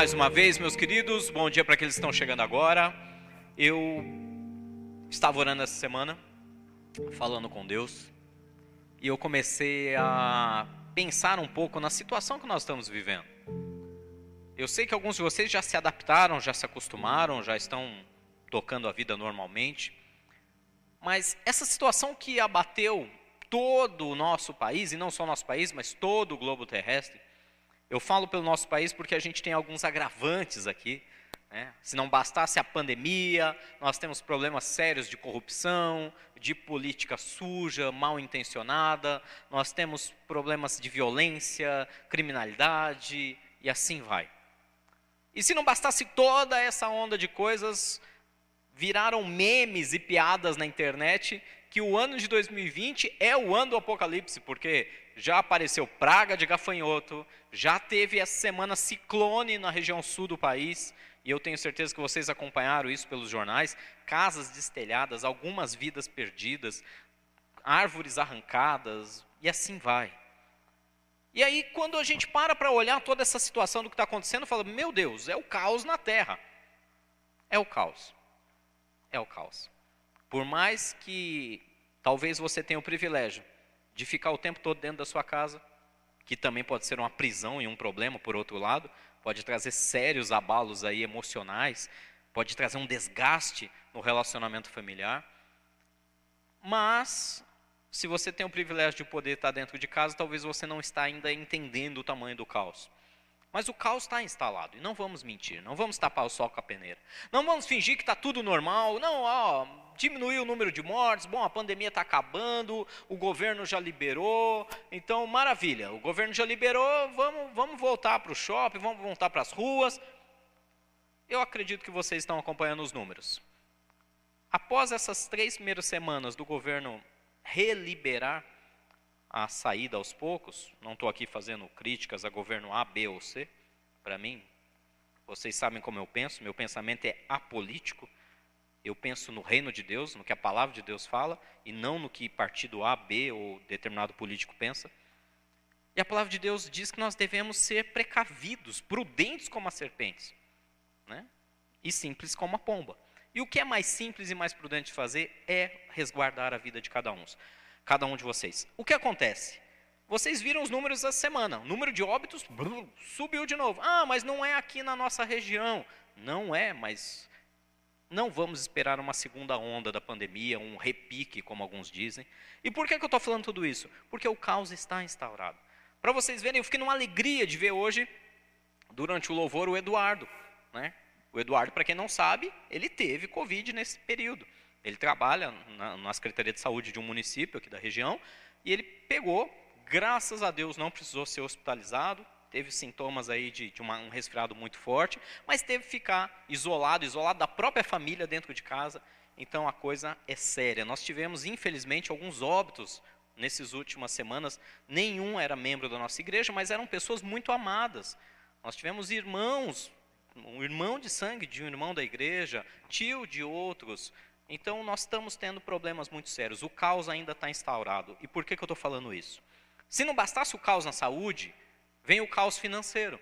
mais uma vez, meus queridos. Bom dia para aqueles que estão chegando agora. Eu estava orando essa semana, falando com Deus, e eu comecei a pensar um pouco na situação que nós estamos vivendo. Eu sei que alguns de vocês já se adaptaram, já se acostumaram, já estão tocando a vida normalmente, mas essa situação que abateu todo o nosso país, e não só o nosso país, mas todo o globo terrestre, eu falo pelo nosso país porque a gente tem alguns agravantes aqui. Né? Se não bastasse a pandemia, nós temos problemas sérios de corrupção, de política suja, mal intencionada, nós temos problemas de violência, criminalidade e assim vai. E se não bastasse toda essa onda de coisas, viraram memes e piadas na internet que o ano de 2020 é o ano do apocalipse, porque já apareceu praga de gafanhoto, já teve essa semana ciclone na região sul do país, e eu tenho certeza que vocês acompanharam isso pelos jornais, casas destelhadas, algumas vidas perdidas, árvores arrancadas, e assim vai. E aí, quando a gente para para olhar toda essa situação do que está acontecendo, fala: meu Deus, é o caos na terra. É o caos. É o caos. Por mais que talvez você tenha o privilégio de ficar o tempo todo dentro da sua casa, que também pode ser uma prisão e um problema, por outro lado, pode trazer sérios abalos aí emocionais, pode trazer um desgaste no relacionamento familiar. Mas, se você tem o privilégio de poder estar dentro de casa, talvez você não está ainda entendendo o tamanho do caos. Mas o caos está instalado, e não vamos mentir, não vamos tapar o sol com a peneira. Não vamos fingir que está tudo normal, não, ó, diminuiu o número de mortes, bom, a pandemia está acabando, o governo já liberou, então maravilha, o governo já liberou, vamos, vamos voltar para o shopping, vamos voltar para as ruas. Eu acredito que vocês estão acompanhando os números. Após essas três primeiras semanas do governo reliberar a saída aos poucos, não estou aqui fazendo críticas a governo A, B ou C, para mim, vocês sabem como eu penso, meu pensamento é apolítico, eu penso no reino de Deus, no que a palavra de Deus fala, e não no que partido A, B ou determinado político pensa. E a palavra de Deus diz que nós devemos ser precavidos, prudentes como as serpentes, né? e simples como a pomba. E o que é mais simples e mais prudente de fazer é resguardar a vida de cada um cada um de vocês. O que acontece? Vocês viram os números da semana. O número de óbitos subiu de novo. Ah, mas não é aqui na nossa região. Não é, mas não vamos esperar uma segunda onda da pandemia, um repique, como alguns dizem. E por que, que eu estou falando tudo isso? Porque o caos está instaurado. Para vocês verem, eu fiquei numa alegria de ver hoje, durante o louvor, o Eduardo. Né? O Eduardo, para quem não sabe, ele teve Covid nesse período. Ele trabalha na, na Secretaria de Saúde de um município aqui da região e ele pegou, graças a Deus não precisou ser hospitalizado, teve sintomas aí de, de uma, um resfriado muito forte, mas teve que ficar isolado, isolado da própria família dentro de casa. Então a coisa é séria. Nós tivemos, infelizmente, alguns óbitos nessas últimas semanas. Nenhum era membro da nossa igreja, mas eram pessoas muito amadas. Nós tivemos irmãos, um irmão de sangue de um irmão da igreja, tio de outros, então, nós estamos tendo problemas muito sérios. O caos ainda está instaurado. E por que, que eu estou falando isso? Se não bastasse o caos na saúde, vem o caos financeiro.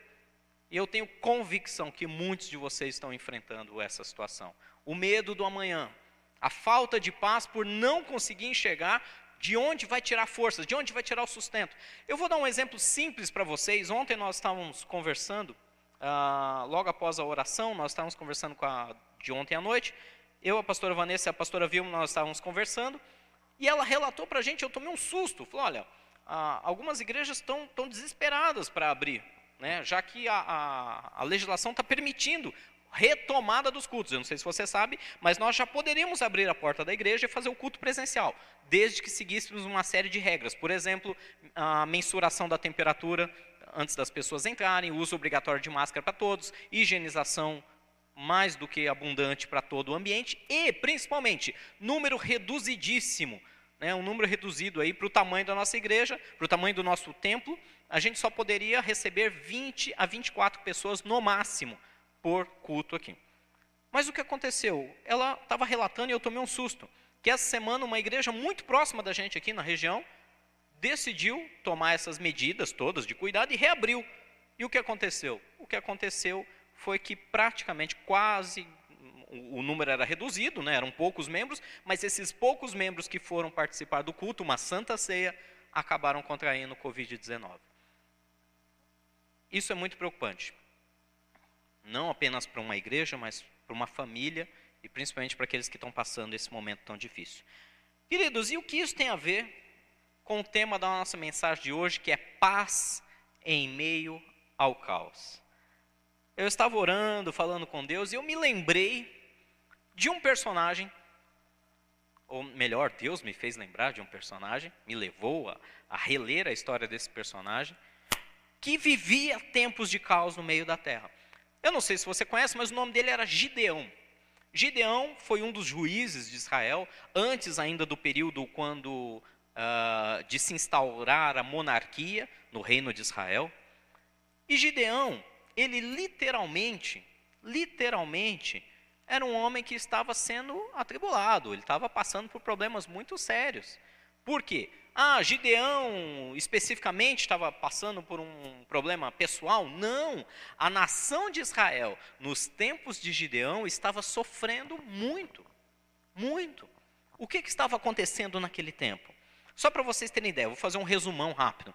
E eu tenho convicção que muitos de vocês estão enfrentando essa situação. O medo do amanhã, a falta de paz por não conseguir enxergar de onde vai tirar forças, de onde vai tirar o sustento. Eu vou dar um exemplo simples para vocês. Ontem nós estávamos conversando, ah, logo após a oração, nós estávamos conversando com a de ontem à noite, eu, a pastora Vanessa e a pastora Vilma, nós estávamos conversando, e ela relatou para a gente, eu tomei um susto, falou, olha, ah, algumas igrejas estão, desesperadas para abrir, né, já que a, a, a legislação está permitindo retomada dos cultos. Eu não sei se você sabe, mas nós já poderíamos abrir a porta da igreja e fazer o culto presencial, desde que seguíssemos uma série de regras. Por exemplo, a mensuração da temperatura antes das pessoas entrarem, uso obrigatório de máscara para todos, higienização mais do que abundante para todo o ambiente e, principalmente, número reduzidíssimo, né, um número reduzido aí para o tamanho da nossa igreja, para o tamanho do nosso templo, a gente só poderia receber 20 a 24 pessoas no máximo por culto aqui. Mas o que aconteceu? Ela estava relatando e eu tomei um susto, que essa semana uma igreja muito próxima da gente aqui na região decidiu tomar essas medidas todas de cuidado e reabriu. E o que aconteceu? O que aconteceu foi que praticamente quase o número era reduzido, né, eram poucos membros, mas esses poucos membros que foram participar do culto, uma santa ceia, acabaram contraindo o Covid-19. Isso é muito preocupante. Não apenas para uma igreja, mas para uma família e principalmente para aqueles que estão passando esse momento tão difícil. Queridos, e o que isso tem a ver com o tema da nossa mensagem de hoje, que é paz em meio ao caos? Eu estava orando, falando com Deus, e eu me lembrei de um personagem, ou melhor, Deus me fez lembrar de um personagem, me levou a, a reler a história desse personagem, que vivia tempos de caos no meio da terra. Eu não sei se você conhece, mas o nome dele era Gideão. Gideão foi um dos juízes de Israel, antes ainda do período quando uh, de se instaurar a monarquia no reino de Israel. E Gideão, ele literalmente, literalmente, era um homem que estava sendo atribulado, ele estava passando por problemas muito sérios. Por quê? Ah, Gideão especificamente estava passando por um problema pessoal? Não. A nação de Israel, nos tempos de Gideão, estava sofrendo muito. Muito. O que, que estava acontecendo naquele tempo? Só para vocês terem ideia, vou fazer um resumão rápido.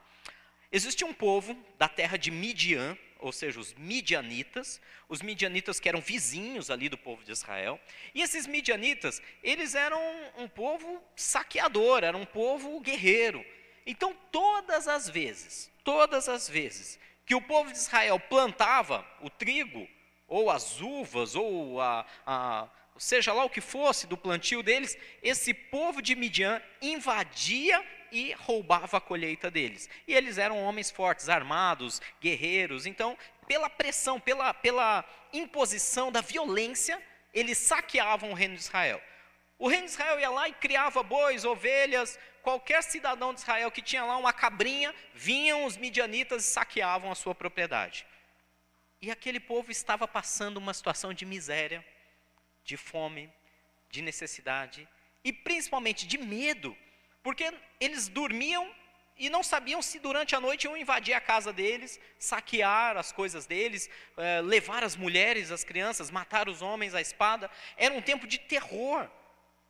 Existia um povo da terra de Midian, ou seja, os midianitas, os midianitas que eram vizinhos ali do povo de Israel. E esses midianitas, eles eram um povo saqueador, era um povo guerreiro. Então, todas as vezes, todas as vezes que o povo de Israel plantava o trigo, ou as uvas, ou a, a seja lá o que fosse do plantio deles, esse povo de Midian invadia e roubava a colheita deles. E eles eram homens fortes, armados, guerreiros. Então, pela pressão, pela, pela imposição da violência, eles saqueavam o reino de Israel. O reino de Israel ia lá e criava bois, ovelhas, qualquer cidadão de Israel que tinha lá uma cabrinha, vinham os midianitas e saqueavam a sua propriedade. E aquele povo estava passando uma situação de miséria, de fome, de necessidade e principalmente de medo porque eles dormiam e não sabiam se durante a noite iam invadir a casa deles, saquear as coisas deles, eh, levar as mulheres, as crianças, matar os homens à espada. Era um tempo de terror.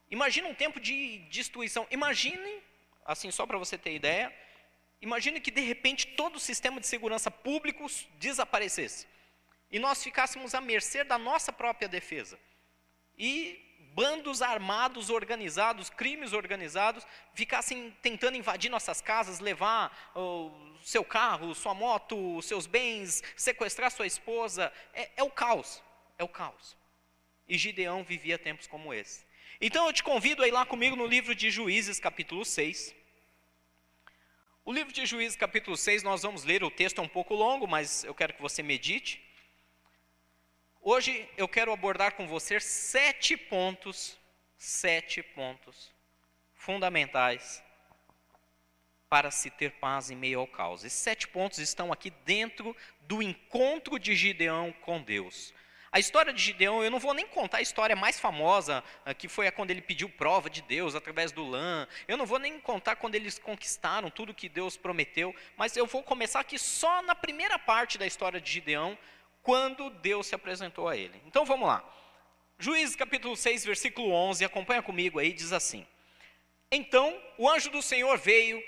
Imagina um tempo de destruição. Imagine, assim, só para você ter ideia, imagine que de repente todo o sistema de segurança público desaparecesse. E nós ficássemos à mercê da nossa própria defesa. E bandos armados organizados, crimes organizados, ficassem tentando invadir nossas casas, levar o seu carro, sua moto, seus bens, sequestrar sua esposa. É, é o caos, é o caos. E Gideão vivia tempos como esse. Então eu te convido a ir lá comigo no livro de Juízes, capítulo 6. O livro de Juízes, capítulo 6, nós vamos ler, o texto é um pouco longo, mas eu quero que você medite. Hoje eu quero abordar com você sete pontos, sete pontos fundamentais para se ter paz em meio ao caos. Esses sete pontos estão aqui dentro do encontro de Gideão com Deus. A história de Gideão, eu não vou nem contar a história mais famosa, ah, que foi a quando ele pediu prova de Deus através do lã. Eu não vou nem contar quando eles conquistaram tudo que Deus prometeu, mas eu vou começar aqui só na primeira parte da história de Gideão, quando Deus se apresentou a ele. Então vamos lá. Juízes capítulo 6, versículo 11, acompanha comigo aí, diz assim: Então o anjo do Senhor veio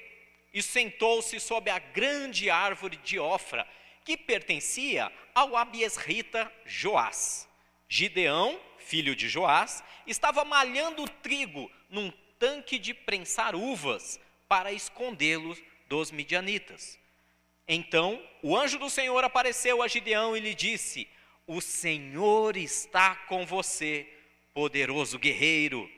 e sentou-se sob a grande árvore de Ofra, que pertencia ao Abiesrita Joás. Gideão, filho de Joás, estava malhando trigo num tanque de prensar uvas para escondê-los dos midianitas. Então o anjo do Senhor apareceu a Gideão e lhe disse: O Senhor está com você, poderoso guerreiro.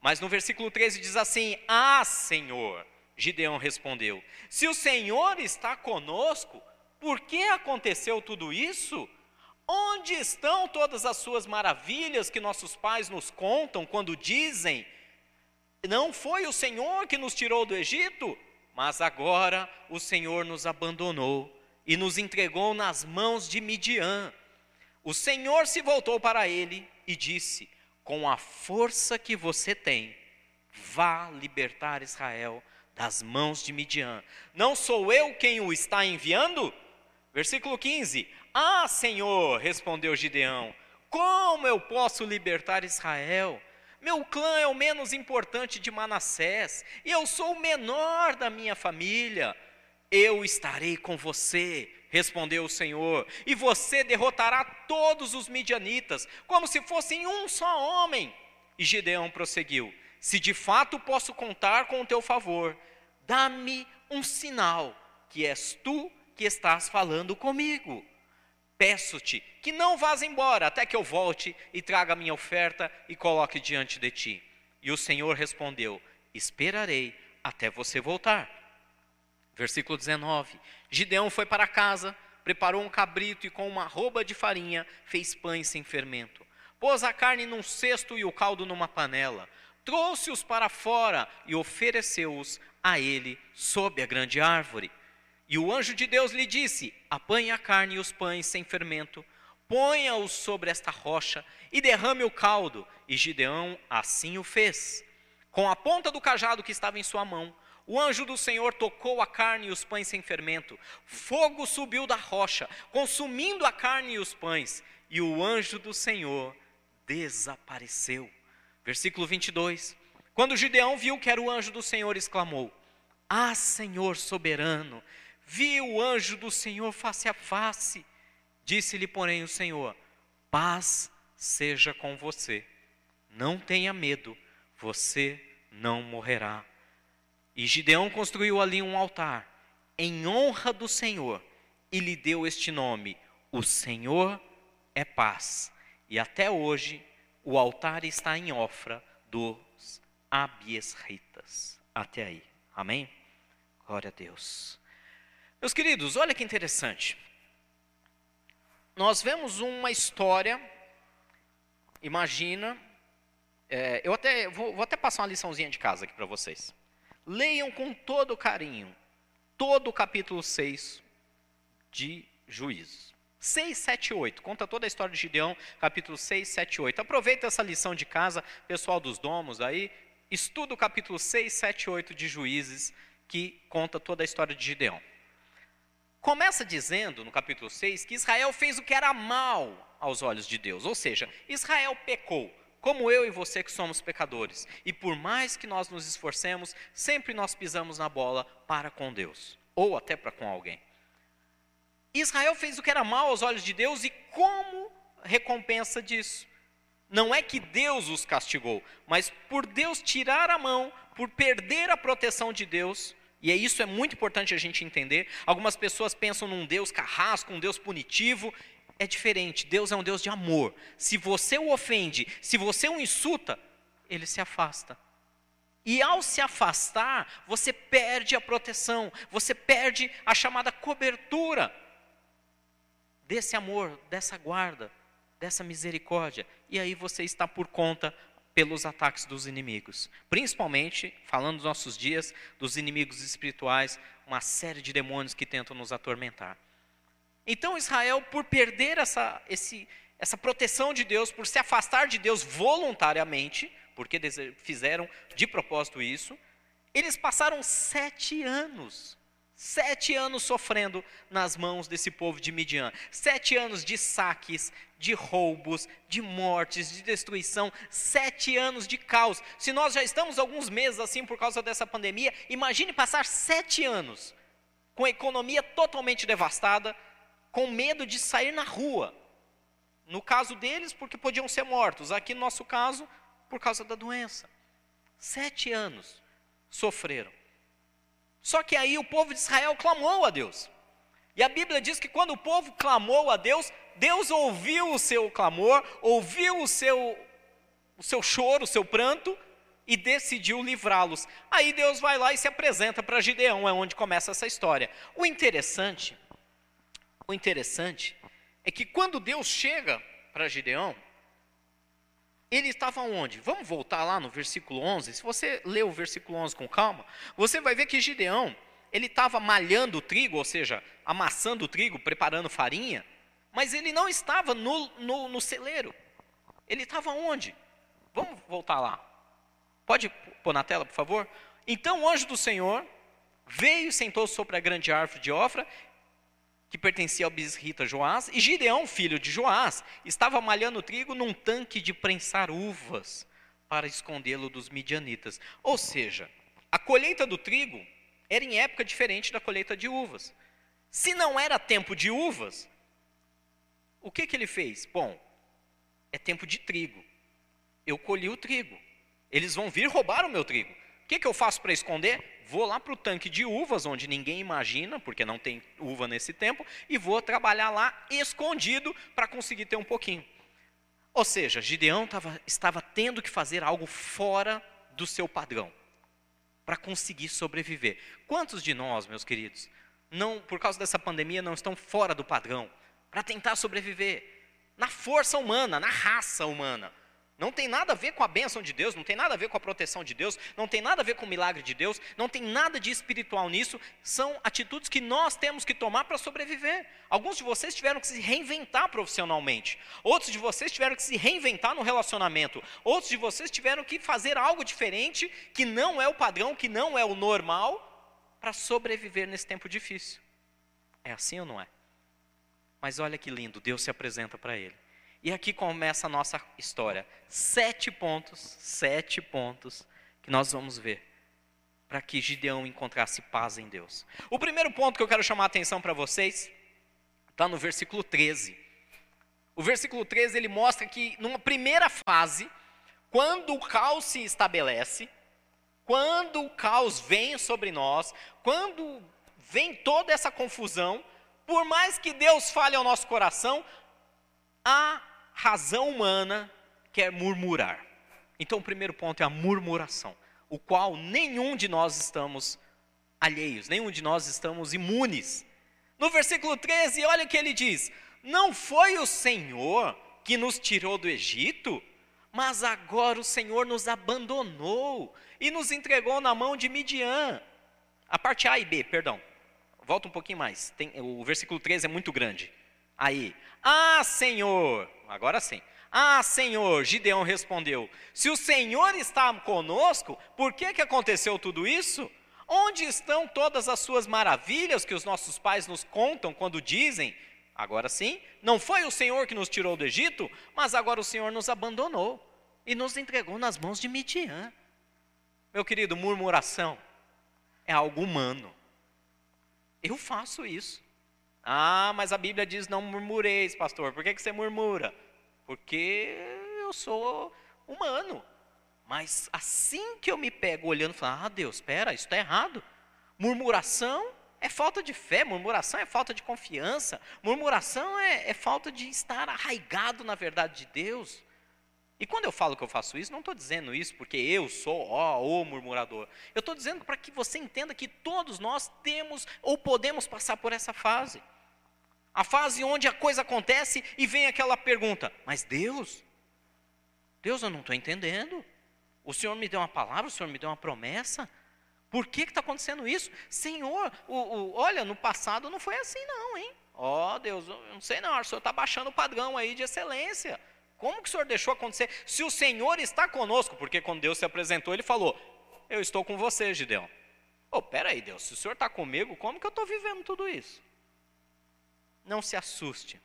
Mas no versículo 13 diz assim: Ah, Senhor. Gideão respondeu: Se o Senhor está conosco, por que aconteceu tudo isso? Onde estão todas as suas maravilhas que nossos pais nos contam quando dizem: Não foi o Senhor que nos tirou do Egito? Mas agora o Senhor nos abandonou e nos entregou nas mãos de Midian. O Senhor se voltou para ele e disse: Com a força que você tem, vá libertar Israel das mãos de Midian. Não sou eu quem o está enviando? Versículo 15: Ah, Senhor, respondeu Gideão, como eu posso libertar Israel? Meu clã é o menos importante de Manassés, e eu sou o menor da minha família. Eu estarei com você, respondeu o Senhor, e você derrotará todos os midianitas, como se fossem um só homem. E Gideão prosseguiu: Se de fato posso contar com o teu favor, dá-me um sinal que és tu que estás falando comigo. Peço-te que não vás embora até que eu volte e traga minha oferta e coloque diante de ti. E o Senhor respondeu: Esperarei até você voltar. Versículo 19: Gideão foi para casa, preparou um cabrito e com uma roupa de farinha fez pães sem fermento. Pôs a carne num cesto e o caldo numa panela. Trouxe-os para fora e ofereceu-os a ele sob a grande árvore. E o anjo de Deus lhe disse: Apanhe a carne e os pães sem fermento, ponha-os sobre esta rocha e derrame o caldo. E Gideão assim o fez. Com a ponta do cajado que estava em sua mão, o anjo do Senhor tocou a carne e os pães sem fermento. Fogo subiu da rocha, consumindo a carne e os pães. E o anjo do Senhor desapareceu. Versículo 22. Quando Gideão viu que era o anjo do Senhor, exclamou: Ah, Senhor soberano, vi o anjo do Senhor face a face. Disse-lhe, porém, o Senhor: Paz seja com você. Não tenha medo, você não morrerá. E Gideão construiu ali um altar em honra do Senhor e lhe deu este nome: O Senhor é paz. E até hoje o altar está em Ofra dos Abiesritas. Até aí. Amém? Glória a Deus. Meus queridos, olha que interessante. Nós vemos uma história, imagina, é, eu até vou, vou até passar uma liçãozinha de casa aqui para vocês. Leiam com todo carinho todo o capítulo 6 de Juízes. 6, 7, 8. Conta toda a história de Gideão, capítulo 6, 7, 8. Aproveita essa lição de casa, pessoal dos domos aí, estuda o capítulo 6, 7, 8 de Juízes, que conta toda a história de Gideão. Começa dizendo, no capítulo 6, que Israel fez o que era mal aos olhos de Deus, ou seja, Israel pecou, como eu e você que somos pecadores. E por mais que nós nos esforcemos, sempre nós pisamos na bola para com Deus, ou até para com alguém. Israel fez o que era mal aos olhos de Deus e como recompensa disso? Não é que Deus os castigou, mas por Deus tirar a mão, por perder a proteção de Deus, e é isso é muito importante a gente entender. Algumas pessoas pensam num Deus carrasco, um Deus punitivo. É diferente. Deus é um Deus de amor. Se você o ofende, se você o insulta, ele se afasta. E ao se afastar, você perde a proteção, você perde a chamada cobertura desse amor, dessa guarda, dessa misericórdia. E aí você está por conta pelos ataques dos inimigos. Principalmente, falando dos nossos dias, dos inimigos espirituais, uma série de demônios que tentam nos atormentar. Então, Israel, por perder essa, esse, essa proteção de Deus, por se afastar de Deus voluntariamente, porque fizeram de propósito isso, eles passaram sete anos Sete anos sofrendo nas mãos desse povo de Midian. Sete anos de saques, de roubos, de mortes, de destruição. Sete anos de caos. Se nós já estamos alguns meses assim por causa dessa pandemia, imagine passar sete anos com a economia totalmente devastada, com medo de sair na rua. No caso deles, porque podiam ser mortos. Aqui no nosso caso, por causa da doença. Sete anos sofreram. Só que aí o povo de Israel clamou a Deus. E a Bíblia diz que quando o povo clamou a Deus, Deus ouviu o seu clamor, ouviu o seu, o seu choro, o seu pranto e decidiu livrá-los. Aí Deus vai lá e se apresenta para Gideão, é onde começa essa história. O interessante, o interessante é que quando Deus chega para Gideão, ele estava onde? Vamos voltar lá no versículo 11. Se você ler o versículo 11 com calma, você vai ver que Gideão, ele estava malhando o trigo, ou seja, amassando o trigo, preparando farinha, mas ele não estava no, no, no celeiro. Ele estava onde? Vamos voltar lá. Pode pôr na tela, por favor? Então o anjo do Senhor veio e sentou sobre a grande árvore de Ofra que pertencia ao bisrita Joás, e Gideão, filho de Joás, estava malhando trigo num tanque de prensar uvas para escondê-lo dos midianitas. Ou seja, a colheita do trigo era em época diferente da colheita de uvas. Se não era tempo de uvas, o que, que ele fez? Bom, é tempo de trigo. Eu colhi o trigo. Eles vão vir roubar o meu trigo. O que, que eu faço para esconder? Vou lá para o tanque de uvas, onde ninguém imagina, porque não tem uva nesse tempo, e vou trabalhar lá escondido para conseguir ter um pouquinho. Ou seja, Gideão tava, estava tendo que fazer algo fora do seu padrão para conseguir sobreviver. Quantos de nós, meus queridos, não, por causa dessa pandemia, não estão fora do padrão para tentar sobreviver? Na força humana, na raça humana. Não tem nada a ver com a bênção de Deus, não tem nada a ver com a proteção de Deus, não tem nada a ver com o milagre de Deus, não tem nada de espiritual nisso. São atitudes que nós temos que tomar para sobreviver. Alguns de vocês tiveram que se reinventar profissionalmente, outros de vocês tiveram que se reinventar no relacionamento, outros de vocês tiveram que fazer algo diferente, que não é o padrão, que não é o normal, para sobreviver nesse tempo difícil. É assim ou não é? Mas olha que lindo, Deus se apresenta para ele. E aqui começa a nossa história. Sete pontos, sete pontos que nós vamos ver para que Gideão encontrasse paz em Deus. O primeiro ponto que eu quero chamar a atenção para vocês está no versículo 13. O versículo 13 ele mostra que numa primeira fase, quando o caos se estabelece, quando o caos vem sobre nós, quando vem toda essa confusão, por mais que Deus fale ao nosso coração, há razão humana quer murmurar. Então, o primeiro ponto é a murmuração, o qual nenhum de nós estamos alheios, nenhum de nós estamos imunes. No versículo 13, olha o que ele diz: Não foi o Senhor que nos tirou do Egito, mas agora o Senhor nos abandonou e nos entregou na mão de Midian. A parte A e B, perdão. Volta um pouquinho mais. Tem, o versículo 13 é muito grande. Aí, ah, Senhor, agora sim. Ah, Senhor, Gideão respondeu: Se o Senhor está conosco, por que, que aconteceu tudo isso? Onde estão todas as suas maravilhas que os nossos pais nos contam quando dizem: Agora sim, não foi o Senhor que nos tirou do Egito, mas agora o Senhor nos abandonou e nos entregou nas mãos de Midian. Meu querido, murmuração é algo humano. Eu faço isso. Ah, mas a Bíblia diz não murmureis, pastor. Por que, que você murmura? Porque eu sou humano. Mas assim que eu me pego olhando falo, ah, Deus, espera, isso está errado. Murmuração é falta de fé, murmuração é falta de confiança, murmuração é, é falta de estar arraigado na verdade de Deus. E quando eu falo que eu faço isso, não estou dizendo isso porque eu sou ó, o murmurador. Eu estou dizendo para que você entenda que todos nós temos ou podemos passar por essa fase. A fase onde a coisa acontece e vem aquela pergunta: Mas Deus? Deus, eu não estou entendendo. O Senhor me deu uma palavra, o Senhor me deu uma promessa. Por que está acontecendo isso? Senhor, o, o, olha, no passado não foi assim, não, hein? Ó oh, Deus, eu não sei não, o Senhor está baixando o padrão aí de excelência. Como que o Senhor deixou acontecer? Se o Senhor está conosco, porque quando Deus se apresentou, ele falou: Eu estou com você, Gideão. Oh, peraí, Deus, se o Senhor está comigo, como que eu estou vivendo tudo isso? Não se assuste,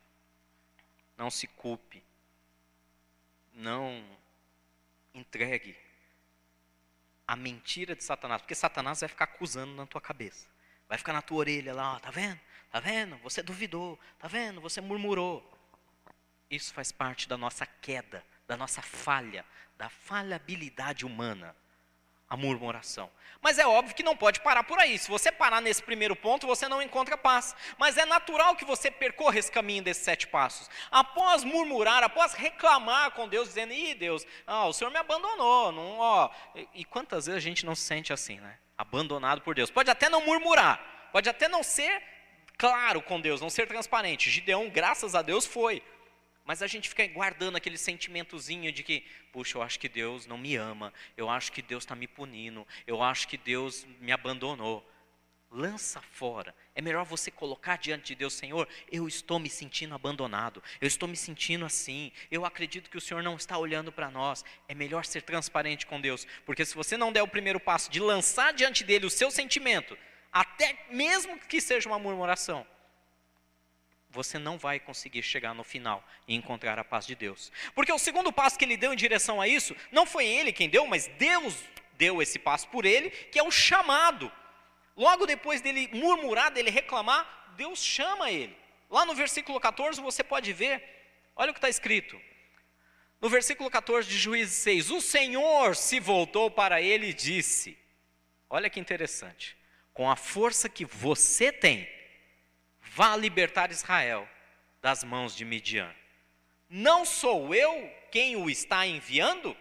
não se culpe, não entregue a mentira de Satanás, porque Satanás vai ficar acusando na tua cabeça, vai ficar na tua orelha lá, ó, tá vendo? Tá vendo? Você duvidou, tá vendo? Você murmurou. Isso faz parte da nossa queda, da nossa falha, da falhabilidade humana, a murmuração. Mas é óbvio que não pode parar por aí. Se você parar nesse primeiro ponto, você não encontra paz. Mas é natural que você percorra esse caminho desses sete passos. Após murmurar, após reclamar com Deus, dizendo: Ih, Deus, ah, o Senhor me abandonou. Não, ó. E quantas vezes a gente não se sente assim, né? Abandonado por Deus. Pode até não murmurar, pode até não ser claro com Deus, não ser transparente. Gideão, graças a Deus, foi. Mas a gente fica guardando aquele sentimentozinho de que, puxa, eu acho que Deus não me ama, eu acho que Deus está me punindo, eu acho que Deus me abandonou. Lança fora. É melhor você colocar diante de Deus, Senhor, eu estou me sentindo abandonado, eu estou me sentindo assim, eu acredito que o Senhor não está olhando para nós. É melhor ser transparente com Deus, porque se você não der o primeiro passo de lançar diante dele o seu sentimento, até mesmo que seja uma murmuração, você não vai conseguir chegar no final e encontrar a paz de Deus. Porque o segundo passo que ele deu em direção a isso, não foi ele quem deu, mas Deus deu esse passo por ele, que é o chamado. Logo depois dele murmurar, dele reclamar, Deus chama ele. Lá no versículo 14 você pode ver, olha o que está escrito. No versículo 14 de Juízes 6, o Senhor se voltou para ele e disse: Olha que interessante, com a força que você tem, vá libertar Israel das mãos de Midian. Não sou eu quem o está enviando?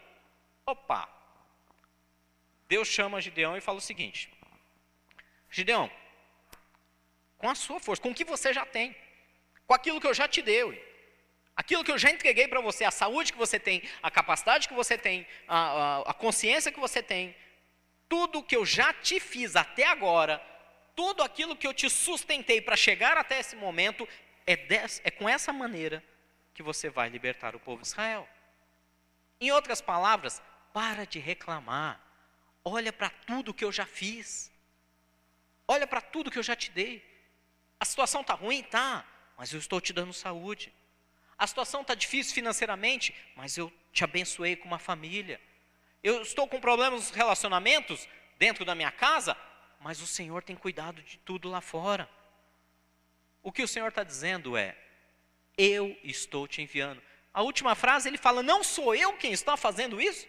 Opa! Deus chama Gideão e fala o seguinte: Gideão, com a sua força, com o que você já tem, com aquilo que eu já te dei, aquilo que eu já entreguei para você, a saúde que você tem, a capacidade que você tem, a, a, a consciência que você tem, tudo que eu já te fiz até agora, tudo aquilo que eu te sustentei para chegar até esse momento, é, des, é com essa maneira que você vai libertar o povo de Israel. Em outras palavras, para de reclamar, olha para tudo que eu já fiz, olha para tudo que eu já te dei. A situação está ruim? Tá, mas eu estou te dando saúde. A situação está difícil financeiramente, mas eu te abençoei com uma família. Eu estou com problemas nos relacionamentos dentro da minha casa, mas o Senhor tem cuidado de tudo lá fora. O que o Senhor está dizendo é: Eu estou te enviando. A última frase ele fala: Não sou eu quem está fazendo isso?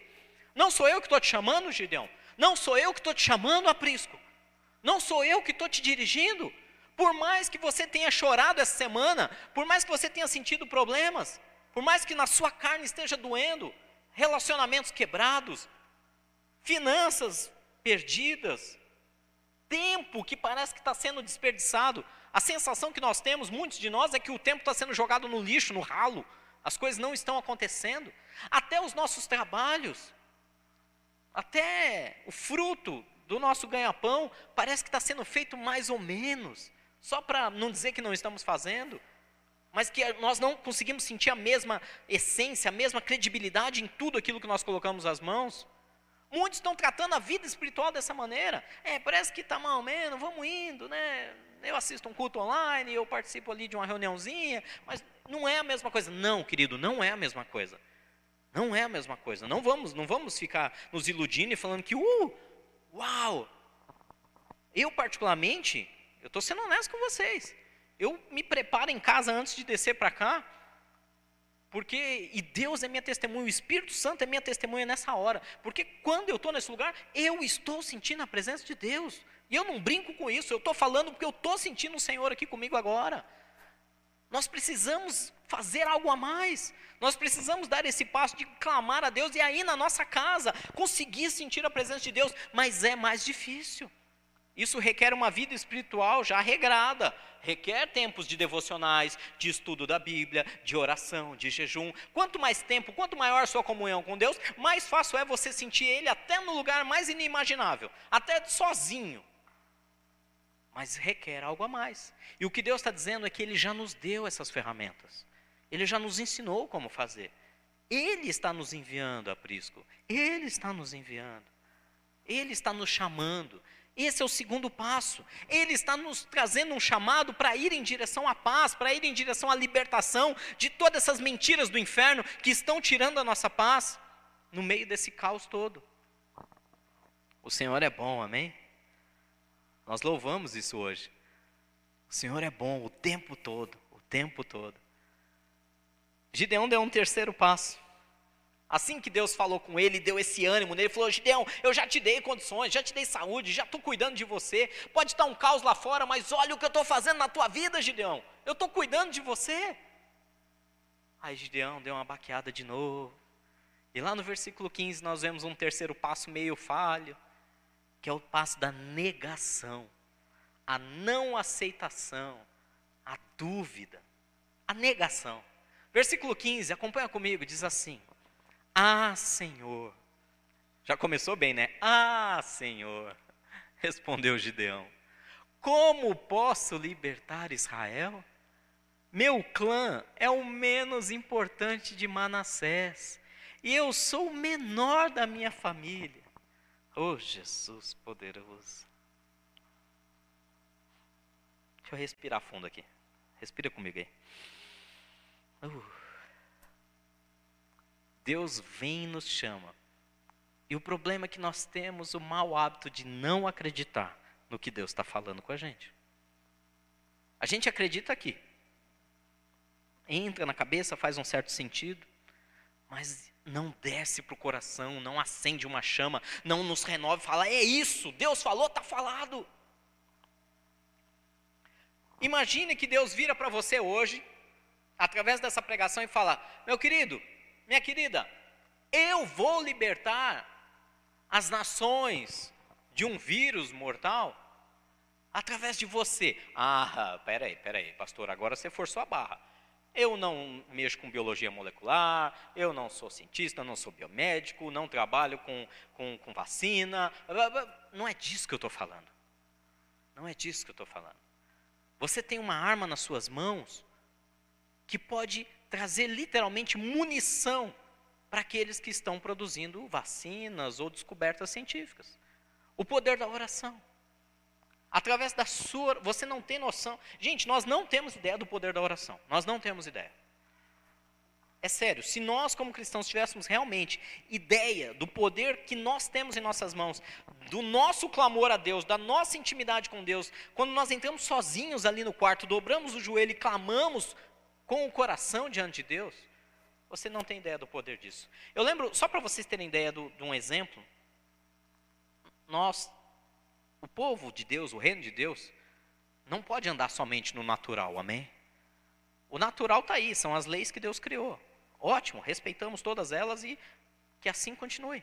Não sou eu que estou te chamando, Gideão? Não sou eu que estou te chamando, Aprisco? Não sou eu que estou te dirigindo? Por mais que você tenha chorado essa semana, por mais que você tenha sentido problemas, por mais que na sua carne esteja doendo, relacionamentos quebrados, finanças perdidas, tempo que parece que está sendo desperdiçado. A sensação que nós temos, muitos de nós, é que o tempo está sendo jogado no lixo, no ralo, as coisas não estão acontecendo. Até os nossos trabalhos, até o fruto do nosso ganha-pão, parece que está sendo feito mais ou menos. Só para não dizer que não estamos fazendo, mas que nós não conseguimos sentir a mesma essência, a mesma credibilidade em tudo aquilo que nós colocamos as mãos. Muitos estão tratando a vida espiritual dessa maneira. É, parece que está mal menos, vamos indo, né? Eu assisto um culto online, eu participo ali de uma reuniãozinha, mas não é a mesma coisa. Não, querido, não é a mesma coisa. Não é a mesma coisa. Não vamos, não vamos ficar nos iludindo e falando que, uh, uau. Eu particularmente, eu estou sendo honesto com vocês. Eu me preparo em casa antes de descer para cá, porque e Deus é minha testemunha, o Espírito Santo é minha testemunha nessa hora, porque quando eu estou nesse lugar, eu estou sentindo a presença de Deus. E eu não brinco com isso, eu estou falando porque eu estou sentindo o Senhor aqui comigo agora. Nós precisamos fazer algo a mais. Nós precisamos dar esse passo de clamar a Deus e aí na nossa casa conseguir sentir a presença de Deus, mas é mais difícil. Isso requer uma vida espiritual já regrada, requer tempos de devocionais, de estudo da Bíblia, de oração, de jejum. Quanto mais tempo, quanto maior a sua comunhão com Deus, mais fácil é você sentir Ele até no lugar mais inimaginável, até sozinho. Mas requer algo a mais. E o que Deus está dizendo é que Ele já nos deu essas ferramentas. Ele já nos ensinou como fazer. Ele está nos enviando, Aprisco. Ele está nos enviando. Ele está nos chamando. Esse é o segundo passo. Ele está nos trazendo um chamado para ir em direção à paz, para ir em direção à libertação de todas essas mentiras do inferno que estão tirando a nossa paz no meio desse caos todo. O Senhor é bom, amém? Nós louvamos isso hoje. O Senhor é bom o tempo todo, o tempo todo. Gideão deu um terceiro passo. Assim que Deus falou com ele, deu esse ânimo nele, falou: Gideão, eu já te dei condições, já te dei saúde, já estou cuidando de você. Pode estar um caos lá fora, mas olha o que eu estou fazendo na tua vida, Gideão. Eu estou cuidando de você. Aí Gideão deu uma baqueada de novo. E lá no versículo 15 nós vemos um terceiro passo meio falho, que é o passo da negação, a não aceitação, a dúvida, a negação. Versículo 15, acompanha comigo, diz assim: ah, Senhor. Já começou bem, né? Ah, Senhor. Respondeu Gideão. Como posso libertar Israel? Meu clã é o menos importante de Manassés, e eu sou o menor da minha família. Oh, Jesus poderoso. Deixa eu respirar fundo aqui. Respira comigo aí. Uh. Deus vem e nos chama. E o problema é que nós temos o mau hábito de não acreditar no que Deus está falando com a gente. A gente acredita aqui. Entra na cabeça, faz um certo sentido, mas não desce para o coração, não acende uma chama, não nos renova e fala: é isso, Deus falou, está falado. Imagine que Deus vira para você hoje, através dessa pregação, e fala: meu querido, minha querida, eu vou libertar as nações de um vírus mortal através de você. Ah, peraí, peraí, pastor, agora você forçou a barra. Eu não mexo com biologia molecular, eu não sou cientista, não sou biomédico, não trabalho com, com, com vacina. Não é disso que eu estou falando. Não é disso que eu estou falando. Você tem uma arma nas suas mãos que pode trazer literalmente munição para aqueles que estão produzindo vacinas ou descobertas científicas. O poder da oração. Através da sua. Você não tem noção. Gente, nós não temos ideia do poder da oração. Nós não temos ideia. É sério, se nós, como cristãos, tivéssemos realmente ideia do poder que nós temos em nossas mãos, do nosso clamor a Deus, da nossa intimidade com Deus, quando nós entramos sozinhos ali no quarto, dobramos o joelho e clamamos com o coração diante de Deus, você não tem ideia do poder disso. Eu lembro, só para vocês terem ideia do, de um exemplo, nós, o povo de Deus, o reino de Deus, não pode andar somente no natural, amém? O natural está aí, são as leis que Deus criou. Ótimo, respeitamos todas elas e que assim continue.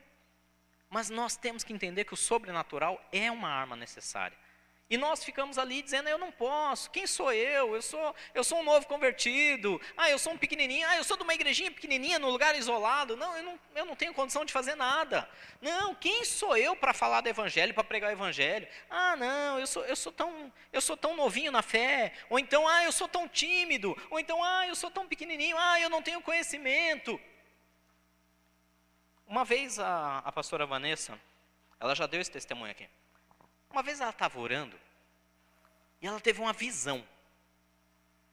Mas nós temos que entender que o sobrenatural é uma arma necessária. E nós ficamos ali dizendo, eu não posso, quem sou eu? Eu sou, eu sou um novo convertido, ah, eu sou um pequenininho, ah, eu sou de uma igrejinha pequenininha, num lugar isolado, não eu, não, eu não tenho condição de fazer nada. Não, quem sou eu para falar do evangelho, para pregar o evangelho? Ah, não, eu sou, eu, sou tão, eu sou tão novinho na fé, ou então, ah, eu sou tão tímido, ou então, ah, eu sou tão pequenininho, ah, eu não tenho conhecimento. Uma vez a, a pastora Vanessa, ela já deu esse testemunho aqui. Uma vez ela estava orando e ela teve uma visão.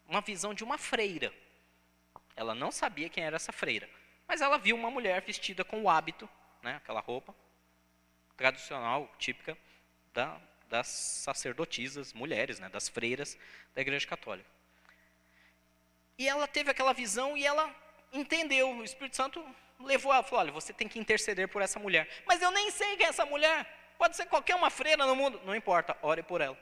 Uma visão de uma freira. Ela não sabia quem era essa freira, mas ela viu uma mulher vestida com o hábito, né, aquela roupa tradicional, típica da, das sacerdotisas, mulheres, né, das freiras da Igreja Católica. E ela teve aquela visão e ela entendeu. O Espírito Santo levou ela, falou: olha, você tem que interceder por essa mulher. Mas eu nem sei quem é essa mulher. Pode ser qualquer uma freira no mundo, não importa, ore por ela.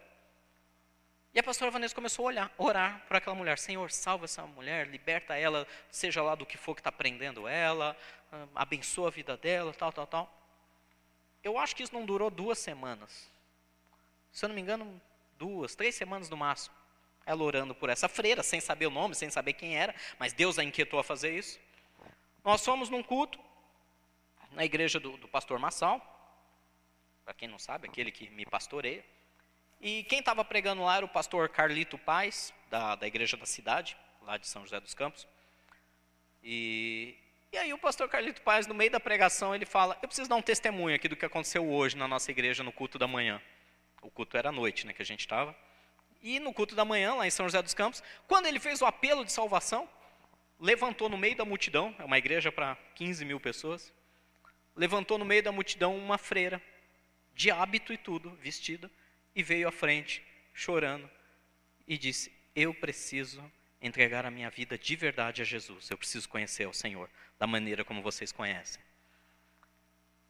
E a pastora Vanessa começou a olhar, orar por aquela mulher. Senhor, salva essa mulher, liberta ela, seja lá do que for que está prendendo ela, ah, abençoa a vida dela, tal, tal, tal. Eu acho que isso não durou duas semanas. Se eu não me engano, duas, três semanas no máximo. Ela orando por essa freira, sem saber o nome, sem saber quem era, mas Deus a inquietou a fazer isso. Nós fomos num culto, na igreja do, do pastor Massal, para quem não sabe, aquele que me pastoreia. E quem estava pregando lá era o pastor Carlito Paz, da, da igreja da cidade, lá de São José dos Campos. E, e aí o pastor Carlito Paz, no meio da pregação, ele fala, eu preciso dar um testemunho aqui do que aconteceu hoje na nossa igreja no culto da manhã. O culto era à noite, né, que a gente estava. E no culto da manhã, lá em São José dos Campos, quando ele fez o apelo de salvação, levantou no meio da multidão, é uma igreja para 15 mil pessoas, levantou no meio da multidão uma freira, de hábito e tudo, vestida, e veio à frente, chorando, e disse: Eu preciso entregar a minha vida de verdade a Jesus. Eu preciso conhecer o Senhor da maneira como vocês conhecem.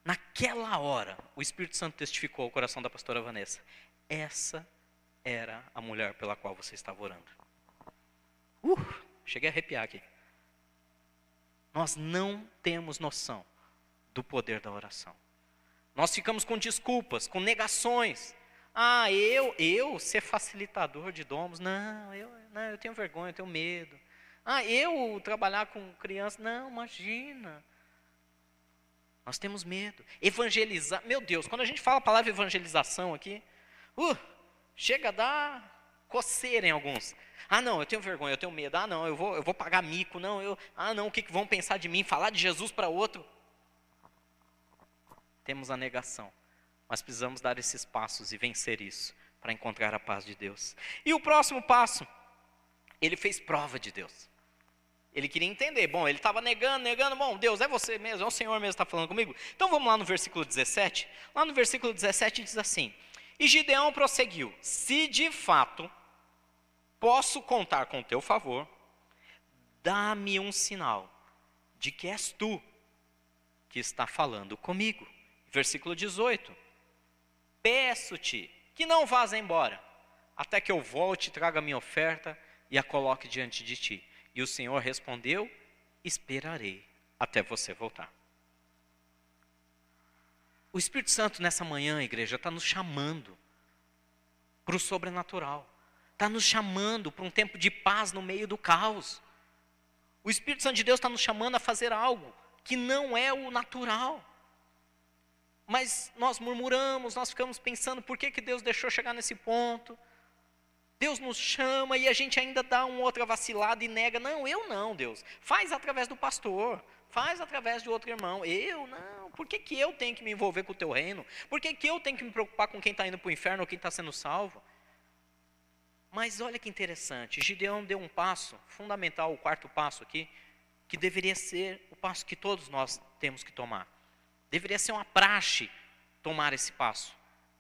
Naquela hora, o Espírito Santo testificou ao coração da pastora Vanessa: essa era a mulher pela qual você estava orando. Uh, cheguei a arrepiar aqui. Nós não temos noção do poder da oração. Nós ficamos com desculpas, com negações. Ah, eu, eu ser facilitador de domos, não, eu, não, eu tenho vergonha, eu tenho medo. Ah, eu trabalhar com crianças, não, imagina. Nós temos medo. Evangelizar, meu Deus, quando a gente fala a palavra evangelização aqui, uh, chega a dar coceira em alguns. Ah, não, eu tenho vergonha, eu tenho medo. Ah, não, eu vou, eu vou pagar mico. Não, eu, ah, não, o que, que vão pensar de mim? Falar de Jesus para outro temos a negação. Mas precisamos dar esses passos e vencer isso para encontrar a paz de Deus. E o próximo passo, Ele fez prova de Deus. Ele queria entender. Bom, ele estava negando, negando. Bom, Deus, é você mesmo, é o Senhor mesmo que está falando comigo. Então vamos lá no versículo 17. Lá no versículo 17 diz assim: E Gideão prosseguiu: Se de fato posso contar com teu favor, dá-me um sinal de que és tu que está falando comigo. Versículo 18: Peço-te que não vás embora, até que eu volte e traga minha oferta e a coloque diante de ti. E o Senhor respondeu: Esperarei até você voltar. O Espírito Santo nessa manhã, igreja, está nos chamando para o sobrenatural, está nos chamando para um tempo de paz no meio do caos. O Espírito Santo de Deus está nos chamando a fazer algo que não é o natural. Mas nós murmuramos, nós ficamos pensando por que, que Deus deixou chegar nesse ponto. Deus nos chama e a gente ainda dá uma outra vacilada e nega. Não, eu não, Deus. Faz através do pastor. Faz através de outro irmão. Eu não. Por que, que eu tenho que me envolver com o teu reino? Por que, que eu tenho que me preocupar com quem está indo para o inferno ou quem está sendo salvo? Mas olha que interessante. Gideão deu um passo, fundamental, o quarto passo aqui, que deveria ser o passo que todos nós temos que tomar. Deveria ser uma praxe tomar esse passo,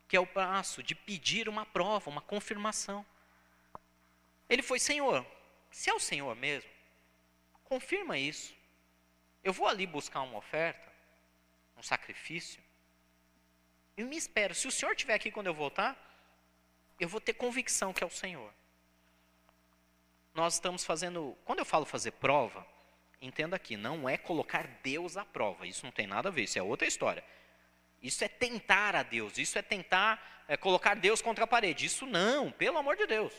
que é o passo de pedir uma prova, uma confirmação. Ele foi, Senhor, se é o Senhor mesmo, confirma isso. Eu vou ali buscar uma oferta, um sacrifício, e me espero. Se o Senhor estiver aqui quando eu voltar, eu vou ter convicção que é o Senhor. Nós estamos fazendo, quando eu falo fazer prova, entenda aqui, não é colocar Deus à prova, isso não tem nada a ver, isso é outra história. Isso é tentar a Deus, isso é tentar é, colocar Deus contra a parede. Isso não, pelo amor de Deus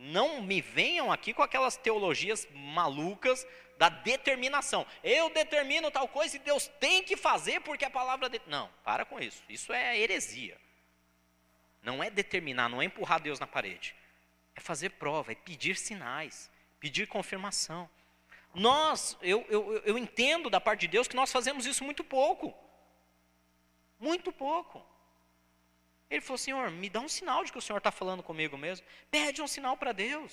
não me venham aqui com aquelas teologias malucas da determinação. Eu determino tal coisa e Deus tem que fazer porque a palavra. De... Não, para com isso. Isso é heresia. Não é determinar, não é empurrar Deus na parede. É fazer prova, é pedir sinais, pedir confirmação. Nós, eu, eu, eu entendo da parte de Deus que nós fazemos isso muito pouco. Muito pouco. Ele falou: Senhor, me dá um sinal de que o Senhor está falando comigo mesmo. Pede um sinal para Deus.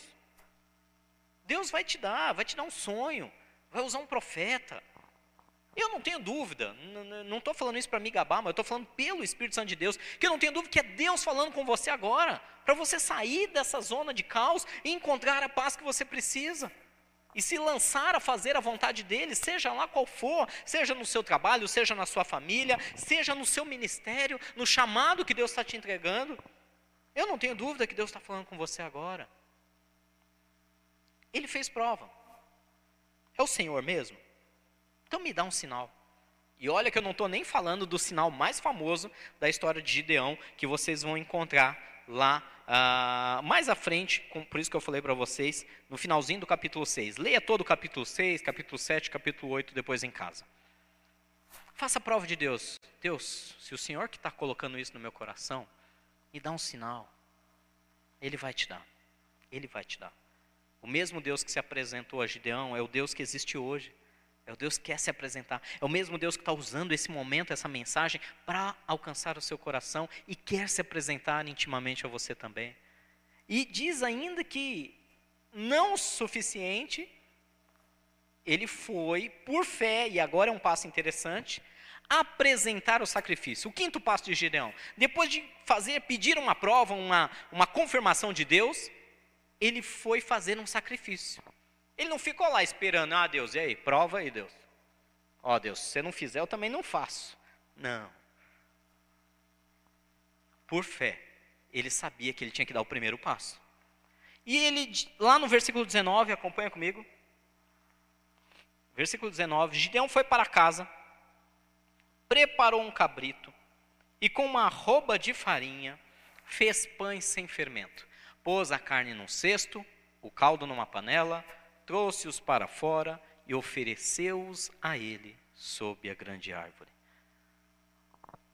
Deus vai te dar, vai te dar um sonho, vai usar um profeta. Eu não tenho dúvida, não estou falando isso para me gabar, mas eu estou falando pelo Espírito Santo de Deus, que eu não tenho dúvida que é Deus falando com você agora, para você sair dessa zona de caos e encontrar a paz que você precisa e se lançar a fazer a vontade dele, seja lá qual for, seja no seu trabalho, seja na sua família, seja no seu ministério, no chamado que Deus está te entregando. Eu não tenho dúvida que Deus está falando com você agora. Ele fez prova. É o Senhor mesmo? Então me dá um sinal. E olha que eu não estou nem falando do sinal mais famoso da história de Gideão, que vocês vão encontrar lá uh, mais à frente, com, por isso que eu falei para vocês, no finalzinho do capítulo 6. Leia todo o capítulo 6, capítulo 7, capítulo 8 depois em casa. Faça a prova de Deus. Deus, se o Senhor que está colocando isso no meu coração, me dá um sinal. Ele vai te dar. Ele vai te dar. O mesmo Deus que se apresentou a Gideão é o Deus que existe hoje. É o Deus que quer se apresentar. É o mesmo Deus que está usando esse momento, essa mensagem, para alcançar o seu coração e quer se apresentar intimamente a você também. E diz ainda que, não o suficiente, ele foi, por fé, e agora é um passo interessante, apresentar o sacrifício. O quinto passo de Gideão. Depois de fazer, pedir uma prova, uma, uma confirmação de Deus, ele foi fazer um sacrifício. Ele não ficou lá esperando, ah, Deus, e aí, prova aí, Deus. Ó, oh, Deus, se você não fizer, eu também não faço. Não. Por fé, ele sabia que ele tinha que dar o primeiro passo. E ele, lá no versículo 19, acompanha comigo. Versículo 19: Gideão foi para casa, preparou um cabrito e com uma arroba de farinha fez pães sem fermento. Pôs a carne num cesto, o caldo numa panela, trouxe-os para fora e ofereceu-os a ele sob a grande árvore.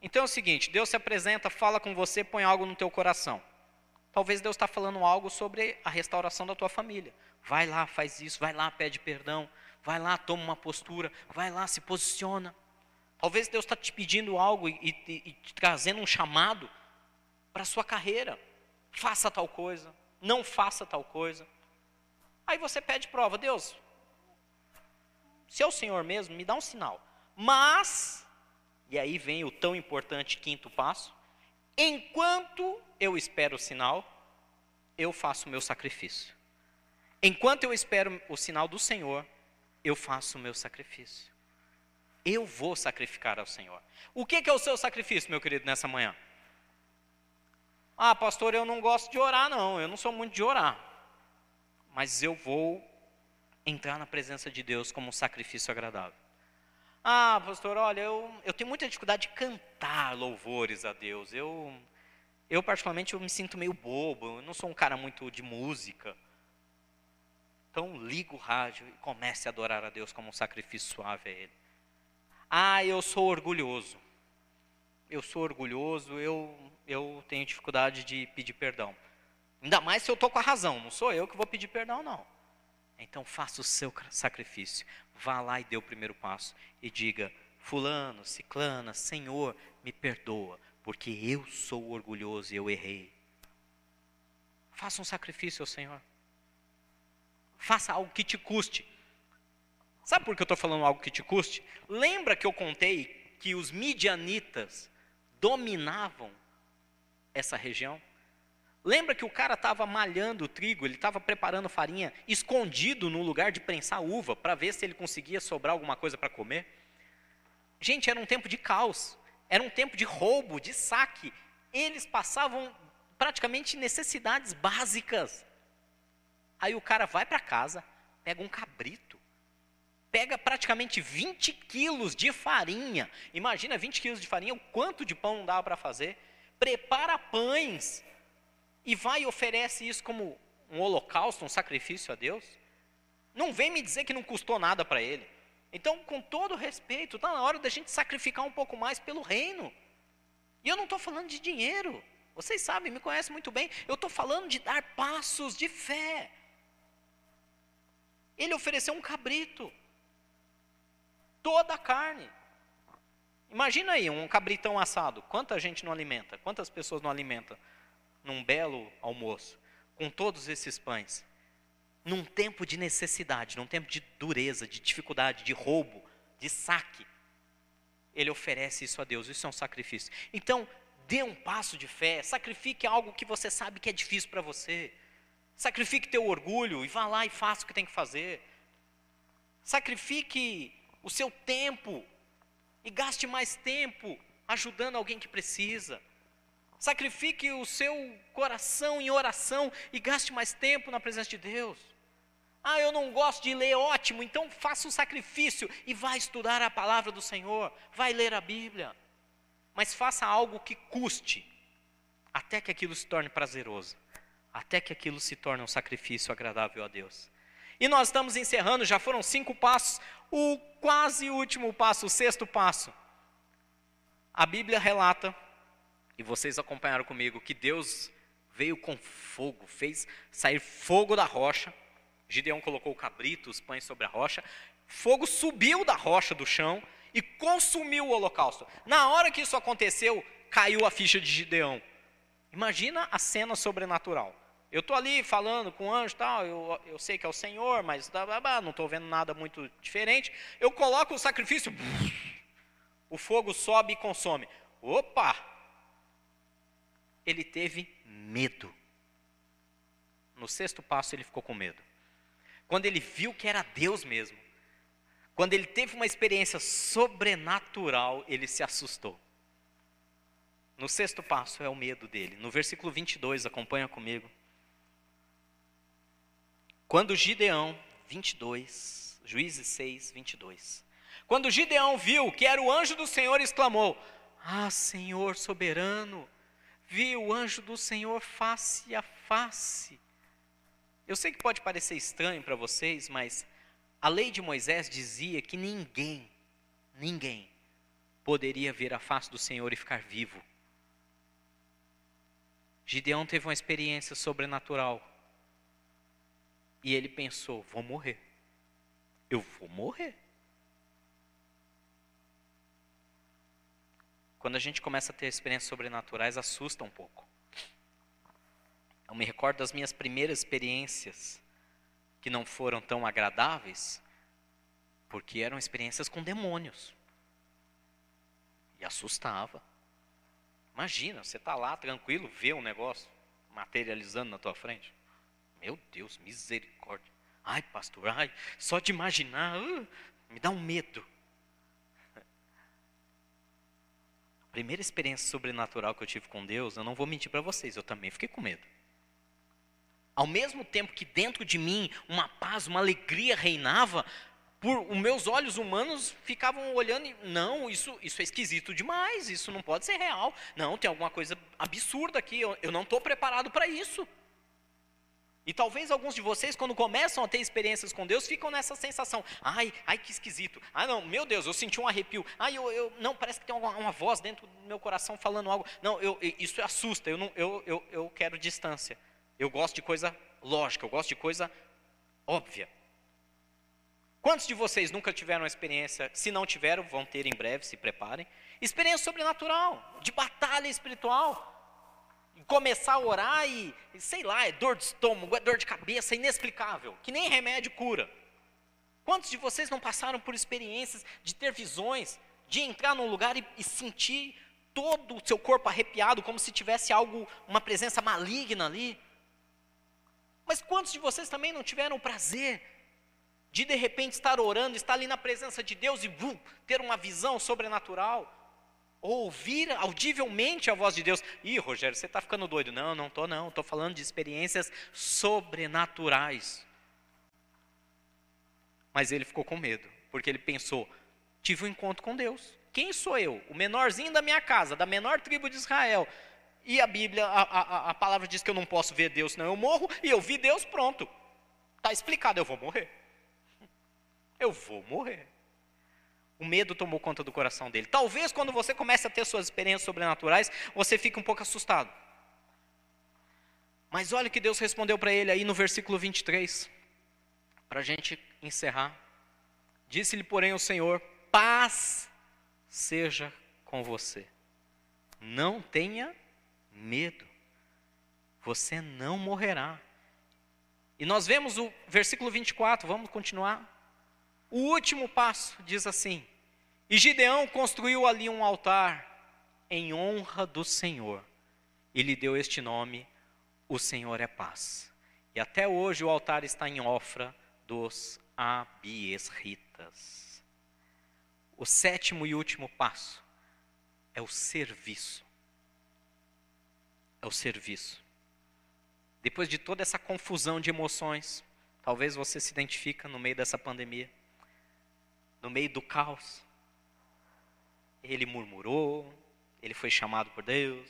Então é o seguinte: Deus se apresenta, fala com você, põe algo no teu coração. Talvez Deus está falando algo sobre a restauração da tua família. Vai lá, faz isso, vai lá, pede perdão, vai lá, toma uma postura, vai lá, se posiciona. Talvez Deus está te pedindo algo e, e, e te trazendo um chamado para a sua carreira. Faça tal coisa, não faça tal coisa. Aí você pede prova, Deus, se é o Senhor mesmo, me dá um sinal. Mas, e aí vem o tão importante quinto passo, enquanto eu espero o sinal, eu faço o meu sacrifício. Enquanto eu espero o sinal do Senhor, eu faço o meu sacrifício. Eu vou sacrificar ao Senhor. O que é o seu sacrifício, meu querido, nessa manhã? Ah, pastor, eu não gosto de orar, não. Eu não sou muito de orar. Mas eu vou entrar na presença de Deus como um sacrifício agradável. Ah, pastor, olha, eu, eu tenho muita dificuldade de cantar louvores a Deus. Eu, eu particularmente, eu me sinto meio bobo. Eu não sou um cara muito de música. Então, liga o rádio e comece a adorar a Deus como um sacrifício suave a Ele. Ah, eu sou orgulhoso. Eu sou orgulhoso, eu, eu tenho dificuldade de pedir perdão. Ainda mais se eu estou com a razão, não sou eu que vou pedir perdão, não. Então faça o seu sacrifício. Vá lá e dê o primeiro passo. E diga: Fulano, Ciclana, Senhor, me perdoa, porque eu sou orgulhoso e eu errei. Faça um sacrifício ao Senhor. Faça algo que te custe. Sabe por que eu estou falando algo que te custe? Lembra que eu contei que os midianitas dominavam essa região? Lembra que o cara estava malhando o trigo, ele estava preparando farinha, escondido no lugar de prensar uva, para ver se ele conseguia sobrar alguma coisa para comer? Gente, era um tempo de caos, era um tempo de roubo, de saque. Eles passavam praticamente necessidades básicas. Aí o cara vai para casa, pega um cabrito, pega praticamente 20 quilos de farinha. Imagina 20 quilos de farinha, o quanto de pão não dava para fazer. Prepara pães e vai e oferece isso como um holocausto, um sacrifício a Deus, não vem me dizer que não custou nada para ele. Então, com todo respeito, está na hora da gente sacrificar um pouco mais pelo reino. E eu não estou falando de dinheiro. Vocês sabem, me conhecem muito bem. Eu estou falando de dar passos de fé. Ele ofereceu um cabrito. Toda a carne. Imagina aí, um cabritão assado. Quanta gente não alimenta? Quantas pessoas não alimentam? Num belo almoço, com todos esses pães, num tempo de necessidade, num tempo de dureza, de dificuldade, de roubo, de saque, ele oferece isso a Deus, isso é um sacrifício. Então, dê um passo de fé, sacrifique algo que você sabe que é difícil para você. Sacrifique teu orgulho e vá lá e faça o que tem que fazer. Sacrifique o seu tempo e gaste mais tempo ajudando alguém que precisa. Sacrifique o seu coração em oração e gaste mais tempo na presença de Deus. Ah, eu não gosto de ler, ótimo, então faça um sacrifício e vá estudar a palavra do Senhor, vai ler a Bíblia. Mas faça algo que custe, até que aquilo se torne prazeroso, até que aquilo se torne um sacrifício agradável a Deus. E nós estamos encerrando, já foram cinco passos, o quase último passo, o sexto passo. A Bíblia relata vocês acompanharam comigo que Deus veio com fogo, fez sair fogo da rocha. Gideão colocou o cabrito, os pães sobre a rocha. Fogo subiu da rocha do chão e consumiu o holocausto. Na hora que isso aconteceu, caiu a ficha de Gideão. Imagina a cena sobrenatural. Eu estou ali falando com o anjo tal, eu, eu sei que é o Senhor, mas não estou vendo nada muito diferente. Eu coloco o sacrifício, o fogo sobe e consome. Opa! Ele teve medo. No sexto passo, ele ficou com medo. Quando ele viu que era Deus mesmo, quando ele teve uma experiência sobrenatural, ele se assustou. No sexto passo é o medo dele. No versículo 22, acompanha comigo. Quando Gideão, 22, Juízes 6, 22. Quando Gideão viu que era o anjo do Senhor, exclamou: Ah, Senhor soberano, vi o anjo do Senhor face a face. Eu sei que pode parecer estranho para vocês, mas a lei de Moisés dizia que ninguém, ninguém, poderia ver a face do Senhor e ficar vivo. Gideão teve uma experiência sobrenatural. E ele pensou: vou morrer. Eu vou morrer. Quando a gente começa a ter experiências sobrenaturais, assusta um pouco. Eu me recordo das minhas primeiras experiências que não foram tão agradáveis, porque eram experiências com demônios. E assustava. Imagina, você está lá tranquilo, vê um negócio materializando na tua frente. Meu Deus, misericórdia. Ai, pastor, ai, só de imaginar, uh, me dá um medo. A primeira experiência sobrenatural que eu tive com Deus, eu não vou mentir para vocês, eu também fiquei com medo. Ao mesmo tempo que dentro de mim uma paz, uma alegria reinava, por os meus olhos humanos ficavam olhando e não, isso, isso é esquisito demais, isso não pode ser real. Não, tem alguma coisa absurda aqui, eu, eu não estou preparado para isso. E talvez alguns de vocês, quando começam a ter experiências com Deus, ficam nessa sensação: ai, ai, que esquisito. Ah, não, meu Deus, eu senti um arrepio. Ai, eu, eu não, parece que tem uma, uma, voz dentro do meu coração falando algo. Não, eu, isso assusta, eu, não, eu, eu, eu quero distância. Eu gosto de coisa lógica, eu gosto de coisa óbvia. Quantos de vocês nunca tiveram experiência, se não tiveram, vão ter em breve, se preparem, experiência sobrenatural, de batalha espiritual. Começar a orar e, sei lá, é dor de estômago, é dor de cabeça, inexplicável, que nem remédio cura. Quantos de vocês não passaram por experiências de ter visões, de entrar num lugar e, e sentir todo o seu corpo arrepiado, como se tivesse algo, uma presença maligna ali? Mas quantos de vocês também não tiveram o prazer de de repente estar orando, estar ali na presença de Deus e ter uma visão sobrenatural, ouvir audivelmente a voz de Deus. Ih, Rogério, você está ficando doido. Não, não estou não, estou falando de experiências sobrenaturais. Mas ele ficou com medo, porque ele pensou, tive um encontro com Deus. Quem sou eu? O menorzinho da minha casa, da menor tribo de Israel. E a Bíblia, a, a, a palavra diz que eu não posso ver Deus, senão eu morro, e eu vi Deus, pronto. Está explicado, eu vou morrer eu vou morrer. O medo tomou conta do coração dele. Talvez quando você comece a ter suas experiências sobrenaturais, você fique um pouco assustado. Mas olha o que Deus respondeu para ele aí no versículo 23, para a gente encerrar. Disse-lhe, porém, o Senhor: paz seja com você. Não tenha medo, você não morrerá. E nós vemos o versículo 24, vamos continuar. O último passo diz assim: E Gideão construiu ali um altar em honra do Senhor, e lhe deu este nome: O Senhor é paz. E até hoje o altar está em Ofra dos Abiesritas. O sétimo e último passo é o serviço. É o serviço. Depois de toda essa confusão de emoções, talvez você se identifica no meio dessa pandemia no meio do caos. Ele murmurou, ele foi chamado por Deus,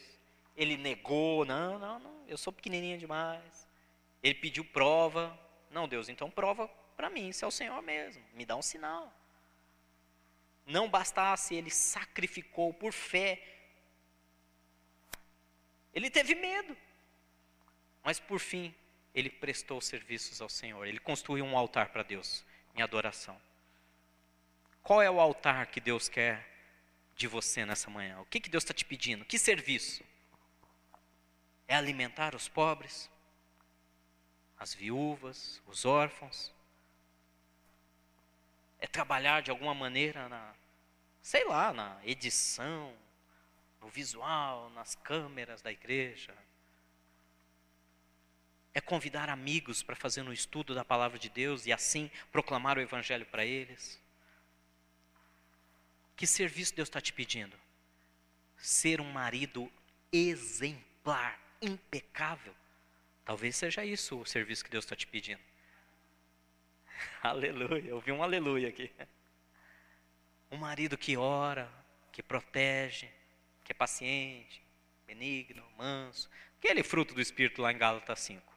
ele negou, não, não, não, eu sou pequenininho demais. Ele pediu prova, não, Deus, então prova para mim, se é o Senhor mesmo, me dá um sinal. Não bastasse, ele sacrificou por fé. Ele teve medo, mas por fim, ele prestou serviços ao Senhor, ele construiu um altar para Deus em adoração. Qual é o altar que Deus quer de você nessa manhã? O que, que Deus está te pedindo? Que serviço? É alimentar os pobres, as viúvas, os órfãos? É trabalhar de alguma maneira na, sei lá, na edição, no visual, nas câmeras da igreja? É convidar amigos para fazer um estudo da palavra de Deus e assim proclamar o evangelho para eles? Que serviço Deus está te pedindo? Ser um marido exemplar, impecável. Talvez seja isso o serviço que Deus está te pedindo. aleluia, eu vi um aleluia aqui. Um marido que ora, que protege, que é paciente, benigno, manso. Aquele fruto do Espírito lá em Gálatas 5.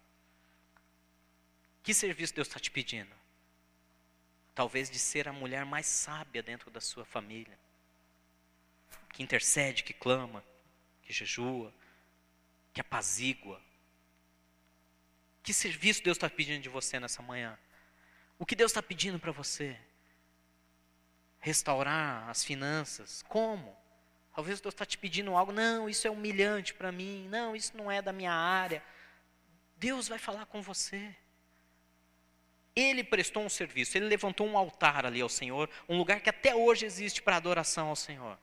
Que serviço Deus está te pedindo? Talvez de ser a mulher mais sábia dentro da sua família, que intercede, que clama, que jejua, que apazigua. Que serviço Deus está pedindo de você nessa manhã? O que Deus está pedindo para você? Restaurar as finanças? Como? Talvez Deus está te pedindo algo, não, isso é humilhante para mim, não, isso não é da minha área. Deus vai falar com você. Ele prestou um serviço, ele levantou um altar ali ao Senhor, um lugar que até hoje existe para adoração ao Senhor.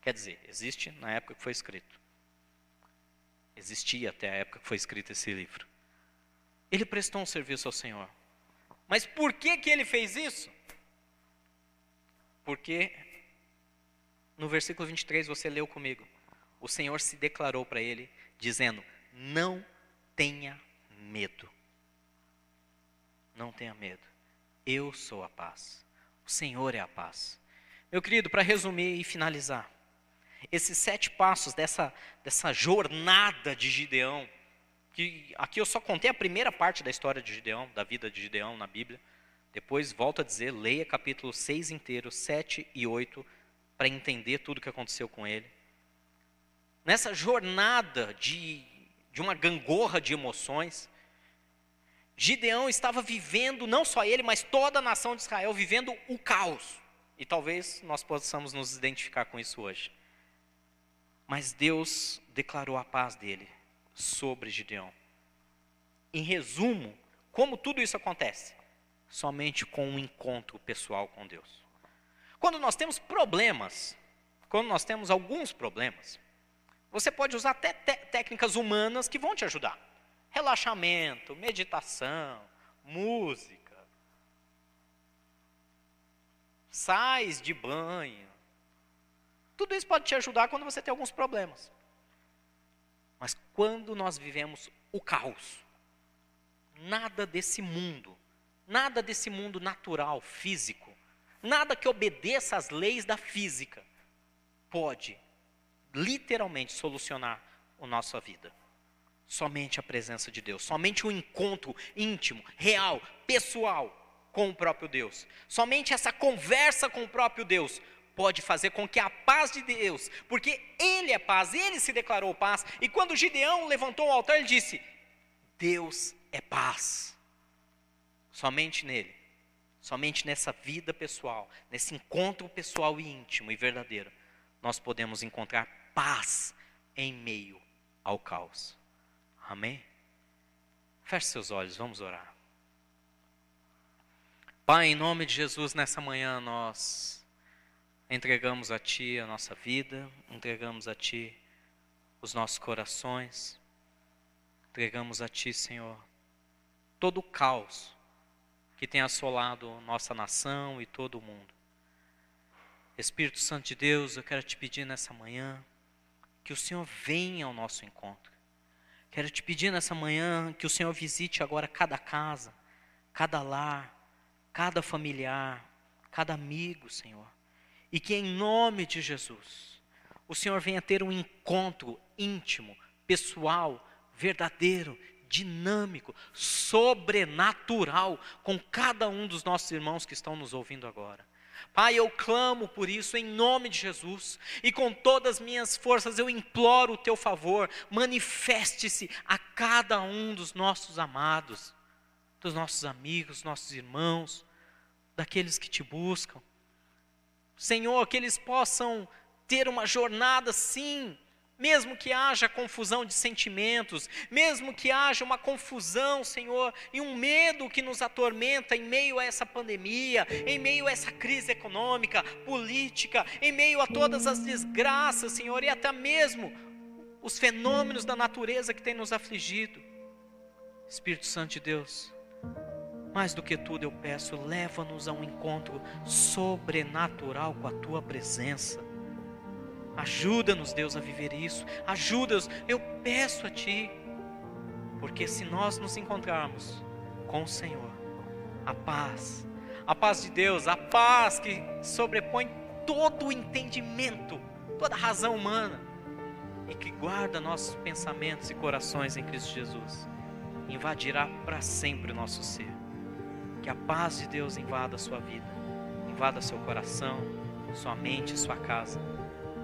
Quer dizer, existe na época que foi escrito. Existia até a época que foi escrito esse livro. Ele prestou um serviço ao Senhor. Mas por que, que ele fez isso? Porque no versículo 23 você leu comigo. O Senhor se declarou para ele, dizendo: Não tenha medo. Não tenha medo. Eu sou a paz. O Senhor é a paz. Meu querido, para resumir e finalizar, esses sete passos dessa, dessa jornada de Gideão, que aqui eu só contei a primeira parte da história de Gideão, da vida de Gideão na Bíblia. Depois, volto a dizer, leia capítulo 6 inteiro, 7 e 8, para entender tudo o que aconteceu com ele. Nessa jornada de, de uma gangorra de emoções, Gideão estava vivendo, não só ele, mas toda a nação de Israel, vivendo o caos. E talvez nós possamos nos identificar com isso hoje. Mas Deus declarou a paz dele sobre Gideão. Em resumo, como tudo isso acontece? Somente com um encontro pessoal com Deus. Quando nós temos problemas, quando nós temos alguns problemas, você pode usar até técnicas humanas que vão te ajudar. Relaxamento, meditação, música. Sais de banho. Tudo isso pode te ajudar quando você tem alguns problemas. Mas quando nós vivemos o caos, nada desse mundo, nada desse mundo natural, físico, nada que obedeça às leis da física, pode literalmente solucionar a nossa vida. Somente a presença de Deus, somente o um encontro íntimo, real, pessoal com o próprio Deus. Somente essa conversa com o próprio Deus pode fazer com que a paz de Deus, porque Ele é paz, Ele se declarou paz, e quando Gideão levantou o altar, ele disse: Deus é paz. Somente nele, somente nessa vida pessoal, nesse encontro pessoal e íntimo e verdadeiro, nós podemos encontrar paz em meio ao caos. Amém? Feche seus olhos, vamos orar. Pai, em nome de Jesus, nessa manhã nós entregamos a Ti a nossa vida, entregamos a Ti os nossos corações, entregamos a Ti, Senhor, todo o caos que tem assolado nossa nação e todo o mundo. Espírito Santo de Deus, eu quero te pedir nessa manhã que o Senhor venha ao nosso encontro. Quero te pedir nessa manhã que o Senhor visite agora cada casa, cada lar, cada familiar, cada amigo, Senhor e que em nome de Jesus, o Senhor venha ter um encontro íntimo, pessoal, verdadeiro, dinâmico, sobrenatural com cada um dos nossos irmãos que estão nos ouvindo agora. Pai, eu clamo por isso em nome de Jesus, e com todas as minhas forças eu imploro o teu favor, manifeste-se a cada um dos nossos amados, dos nossos amigos, nossos irmãos, daqueles que te buscam. Senhor, que eles possam ter uma jornada sim, mesmo que haja confusão de sentimentos, mesmo que haja uma confusão, Senhor, e um medo que nos atormenta em meio a essa pandemia, em meio a essa crise econômica, política, em meio a todas as desgraças, Senhor, e até mesmo os fenômenos da natureza que tem nos afligido. Espírito Santo de Deus, mais do que tudo eu peço, leva-nos a um encontro sobrenatural com a tua presença. Ajuda-nos, Deus, a viver isso. Ajuda-nos, eu peço a Ti. Porque se nós nos encontrarmos com o Senhor, a paz, a paz de Deus, a paz que sobrepõe todo o entendimento, toda a razão humana, e que guarda nossos pensamentos e corações em Cristo Jesus, invadirá para sempre o nosso ser. Que a paz de Deus invada a sua vida, invada seu coração, sua mente, sua casa.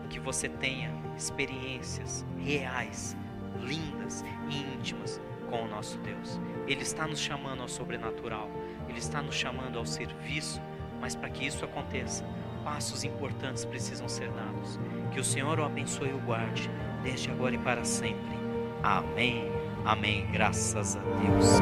Que você tenha experiências reais, lindas e íntimas com o nosso Deus. Ele está nos chamando ao sobrenatural, ele está nos chamando ao serviço, mas para que isso aconteça, passos importantes precisam ser dados. Que o Senhor o abençoe e o guarde, desde agora e para sempre. Amém. Amém. Graças a Deus.